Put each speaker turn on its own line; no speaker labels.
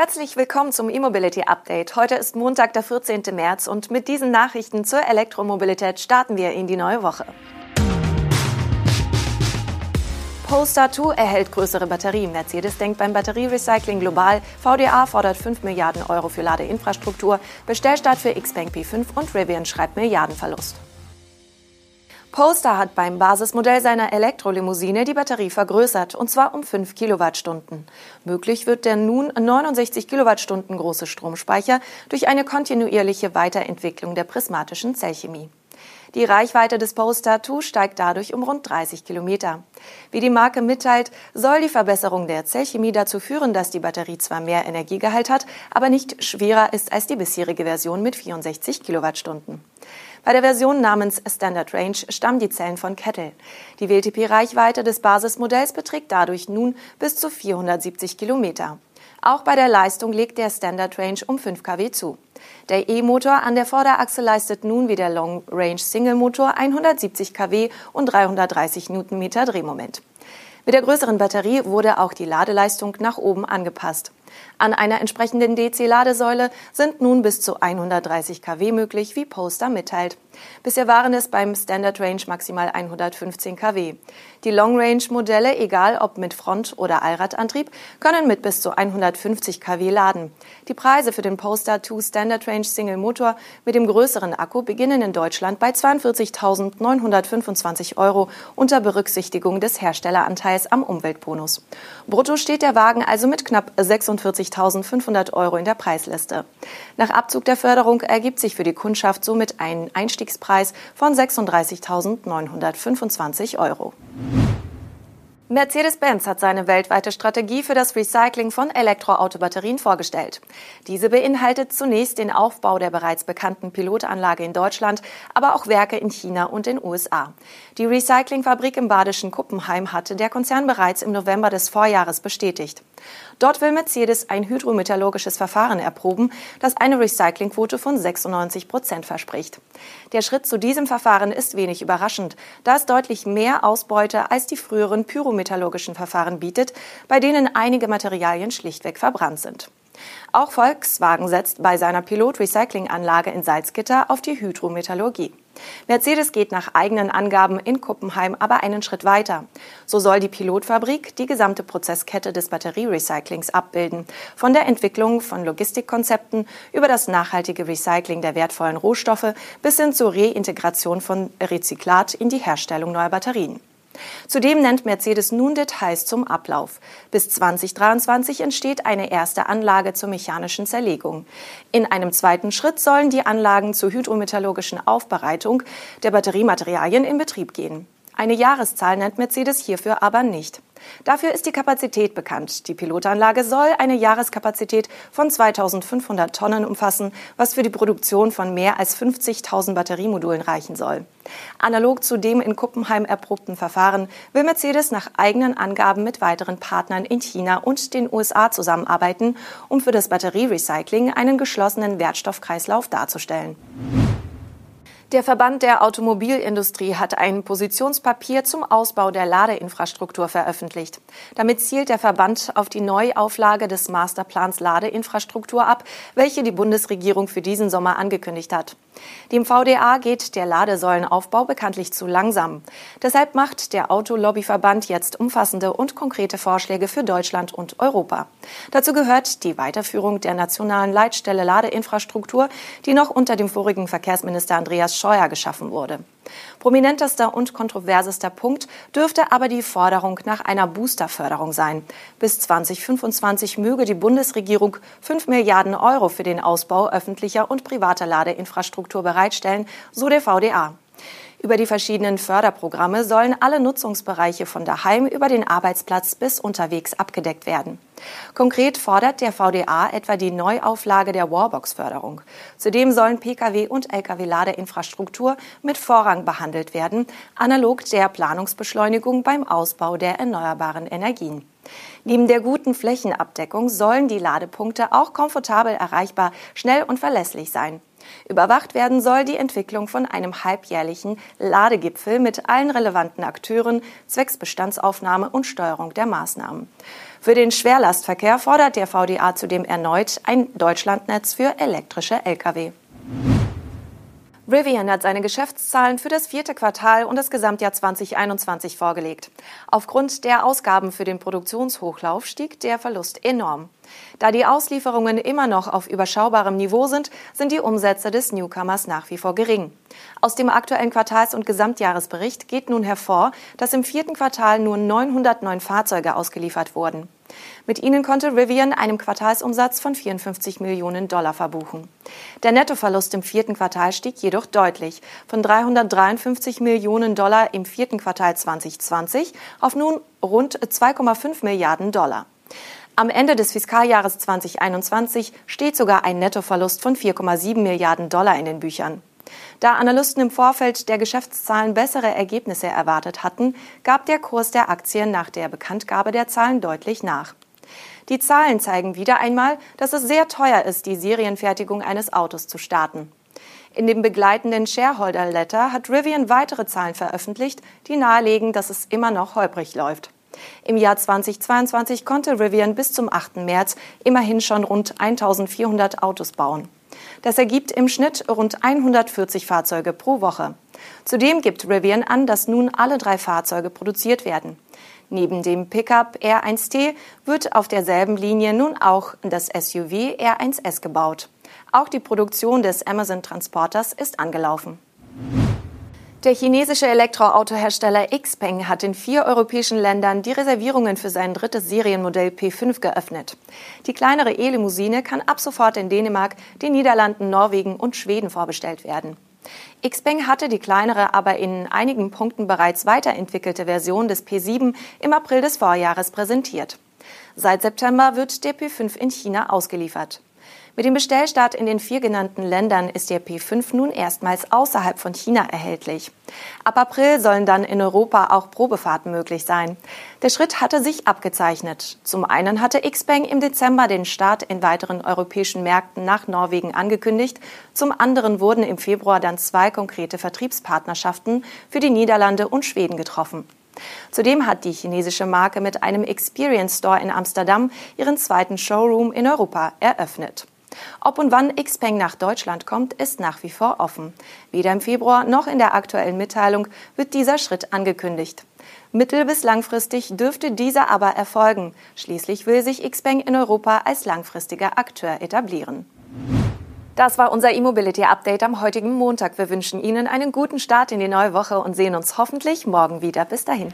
Herzlich willkommen zum E-Mobility Update. Heute ist Montag, der 14. März und mit diesen Nachrichten zur Elektromobilität starten wir in die neue Woche. Polestar 2 erhält größere Batterie. Mercedes denkt beim Batterierecycling global. VDA fordert 5 Milliarden Euro für Ladeinfrastruktur. Bestellstart für Xpeng P5 und Rivian schreibt Milliardenverlust. Polestar hat beim Basismodell seiner Elektrolimousine die Batterie vergrößert, und zwar um 5 Kilowattstunden. Möglich wird der nun 69 Kilowattstunden große Stromspeicher durch eine kontinuierliche Weiterentwicklung der prismatischen Zellchemie. Die Reichweite des 2 steigt dadurch um rund 30 Kilometer. Wie die Marke mitteilt, soll die Verbesserung der Zellchemie dazu führen, dass die Batterie zwar mehr Energiegehalt hat, aber nicht schwerer ist als die bisherige Version mit 64 Kilowattstunden. Bei der Version namens Standard Range stammen die Zellen von Kettle. Die WLTP-Reichweite des Basismodells beträgt dadurch nun bis zu 470 Kilometer. Auch bei der Leistung legt der Standard Range um 5 kW zu. Der E-Motor an der Vorderachse leistet nun wie der Long Range Single Motor 170 kW und 330 Newtonmeter Drehmoment. Mit der größeren Batterie wurde auch die Ladeleistung nach oben angepasst. An einer entsprechenden DC-Ladesäule sind nun bis zu 130 kW möglich, wie Poster mitteilt. Bisher waren es beim Standard Range maximal 115 kW. Die Long Range Modelle, egal ob mit Front- oder Allradantrieb, können mit bis zu 150 kW laden. Die Preise für den Polestar 2 Standard Range Single Motor mit dem größeren Akku beginnen in Deutschland bei 42.925 Euro unter Berücksichtigung des Herstelleranteils am Umweltbonus. Brutto steht der Wagen also mit knapp 46.500 Euro in der Preisliste. Nach Abzug der Förderung ergibt sich für die Kundschaft somit ein Einstieg Einstiegspreis von 36.925 Euro. Mercedes-Benz hat seine weltweite Strategie für das Recycling von Elektroautobatterien vorgestellt. Diese beinhaltet zunächst den Aufbau der bereits bekannten Pilotanlage in Deutschland, aber auch Werke in China und den USA. Die Recyclingfabrik im badischen Kuppenheim hatte der Konzern bereits im November des Vorjahres bestätigt. Dort will Mercedes ein hydrometallurgisches Verfahren erproben, das eine Recyclingquote von 96 Prozent verspricht. Der Schritt zu diesem Verfahren ist wenig überraschend, da es deutlich mehr Ausbeute als die früheren pyrometallurgischen Verfahren bietet, bei denen einige Materialien schlichtweg verbrannt sind. Auch Volkswagen setzt bei seiner Pilot-Recycling-Anlage in Salzgitter auf die Hydrometallurgie. Mercedes geht nach eigenen Angaben in Kuppenheim aber einen Schritt weiter. So soll die Pilotfabrik die gesamte Prozesskette des Batterierecyclings abbilden, von der Entwicklung von Logistikkonzepten über das nachhaltige Recycling der wertvollen Rohstoffe bis hin zur Reintegration von Rezyklat in die Herstellung neuer Batterien. Zudem nennt Mercedes nun Details zum Ablauf. Bis 2023 entsteht eine erste Anlage zur mechanischen Zerlegung. In einem zweiten Schritt sollen die Anlagen zur hydrometallurgischen Aufbereitung der Batteriematerialien in Betrieb gehen. Eine Jahreszahl nennt Mercedes hierfür aber nicht. Dafür ist die Kapazität bekannt. Die Pilotanlage soll eine Jahreskapazität von 2500 Tonnen umfassen, was für die Produktion von mehr als 50.000 Batteriemodulen reichen soll. Analog zu dem in Kuppenheim erprobten Verfahren will Mercedes nach eigenen Angaben mit weiteren Partnern in China und den USA zusammenarbeiten, um für das Batterierecycling einen geschlossenen Wertstoffkreislauf darzustellen. Der Verband der Automobilindustrie hat ein Positionspapier zum Ausbau der Ladeinfrastruktur veröffentlicht. Damit zielt der Verband auf die Neuauflage des Masterplans Ladeinfrastruktur ab, welche die Bundesregierung für diesen Sommer angekündigt hat. Dem VDA geht der Ladesäulenaufbau bekanntlich zu langsam. Deshalb macht der Autolobbyverband jetzt umfassende und konkrete Vorschläge für Deutschland und Europa. Dazu gehört die Weiterführung der nationalen Leitstelle Ladeinfrastruktur, die noch unter dem vorigen Verkehrsminister Andreas Scheuer geschaffen wurde. Prominentester und kontroversester Punkt dürfte aber die Forderung nach einer Boosterförderung sein. Bis 2025 möge die Bundesregierung 5 Milliarden Euro für den Ausbau öffentlicher und privater Ladeinfrastruktur bereitstellen, so der VDA. Über die verschiedenen Förderprogramme sollen alle Nutzungsbereiche von daheim über den Arbeitsplatz bis unterwegs abgedeckt werden. Konkret fordert der VDA etwa die Neuauflage der Warbox-Förderung. Zudem sollen Pkw- und Lkw-Ladeinfrastruktur mit Vorrang behandelt werden, analog der Planungsbeschleunigung beim Ausbau der erneuerbaren Energien. Neben der guten Flächenabdeckung sollen die Ladepunkte auch komfortabel erreichbar, schnell und verlässlich sein. Überwacht werden soll die Entwicklung von einem halbjährlichen Ladegipfel mit allen relevanten Akteuren zwecks Bestandsaufnahme und Steuerung der Maßnahmen. Für den Schwerlastverkehr fordert der VDA zudem erneut ein Deutschlandnetz für elektrische Lkw. Rivian hat seine Geschäftszahlen für das vierte Quartal und das Gesamtjahr 2021 vorgelegt. Aufgrund der Ausgaben für den Produktionshochlauf stieg der Verlust enorm. Da die Auslieferungen immer noch auf überschaubarem Niveau sind, sind die Umsätze des Newcomers nach wie vor gering. Aus dem aktuellen Quartals- und Gesamtjahresbericht geht nun hervor, dass im vierten Quartal nur 909 Fahrzeuge ausgeliefert wurden. Mit ihnen konnte Rivian einen Quartalsumsatz von 54 Millionen Dollar verbuchen. Der Nettoverlust im vierten Quartal stieg jedoch deutlich von 353 Millionen Dollar im vierten Quartal 2020 auf nun rund 2,5 Milliarden Dollar. Am Ende des Fiskaljahres 2021 steht sogar ein Nettoverlust von 4,7 Milliarden Dollar in den Büchern. Da Analysten im Vorfeld der Geschäftszahlen bessere Ergebnisse erwartet hatten, gab der Kurs der Aktien nach der Bekanntgabe der Zahlen deutlich nach. Die Zahlen zeigen wieder einmal, dass es sehr teuer ist, die Serienfertigung eines Autos zu starten. In dem begleitenden Shareholder Letter hat Rivian weitere Zahlen veröffentlicht, die nahelegen, dass es immer noch holprig läuft. Im Jahr 2022 konnte Rivian bis zum 8. März immerhin schon rund 1400 Autos bauen. Das ergibt im Schnitt rund 140 Fahrzeuge pro Woche. Zudem gibt Rivian an, dass nun alle drei Fahrzeuge produziert werden. Neben dem Pickup R1T wird auf derselben Linie nun auch das SUV R1S gebaut. Auch die Produktion des Amazon Transporters ist angelaufen. Der chinesische Elektroautohersteller Xpeng hat in vier europäischen Ländern die Reservierungen für sein drittes Serienmodell P5 geöffnet. Die kleinere E-Limousine kann ab sofort in Dänemark, den Niederlanden, Norwegen und Schweden vorbestellt werden. Xpeng hatte die kleinere, aber in einigen Punkten bereits weiterentwickelte Version des P7 im April des Vorjahres präsentiert. Seit September wird der P5 in China ausgeliefert. Mit dem Bestellstart in den vier genannten Ländern ist der P5 nun erstmals außerhalb von China erhältlich. Ab April sollen dann in Europa auch Probefahrten möglich sein. Der Schritt hatte sich abgezeichnet. Zum einen hatte Xpeng im Dezember den Start in weiteren europäischen Märkten nach Norwegen angekündigt. Zum anderen wurden im Februar dann zwei konkrete Vertriebspartnerschaften für die Niederlande und Schweden getroffen. Zudem hat die chinesische Marke mit einem Experience Store in Amsterdam ihren zweiten Showroom in Europa eröffnet. Ob und wann Xpeng nach Deutschland kommt, ist nach wie vor offen. Weder im Februar noch in der aktuellen Mitteilung wird dieser Schritt angekündigt. Mittel- bis langfristig dürfte dieser aber erfolgen. Schließlich will sich Xpeng in Europa als langfristiger Akteur etablieren. Das war unser E-Mobility Update am heutigen Montag. Wir wünschen Ihnen einen guten Start in die neue Woche und sehen uns hoffentlich morgen wieder. Bis dahin.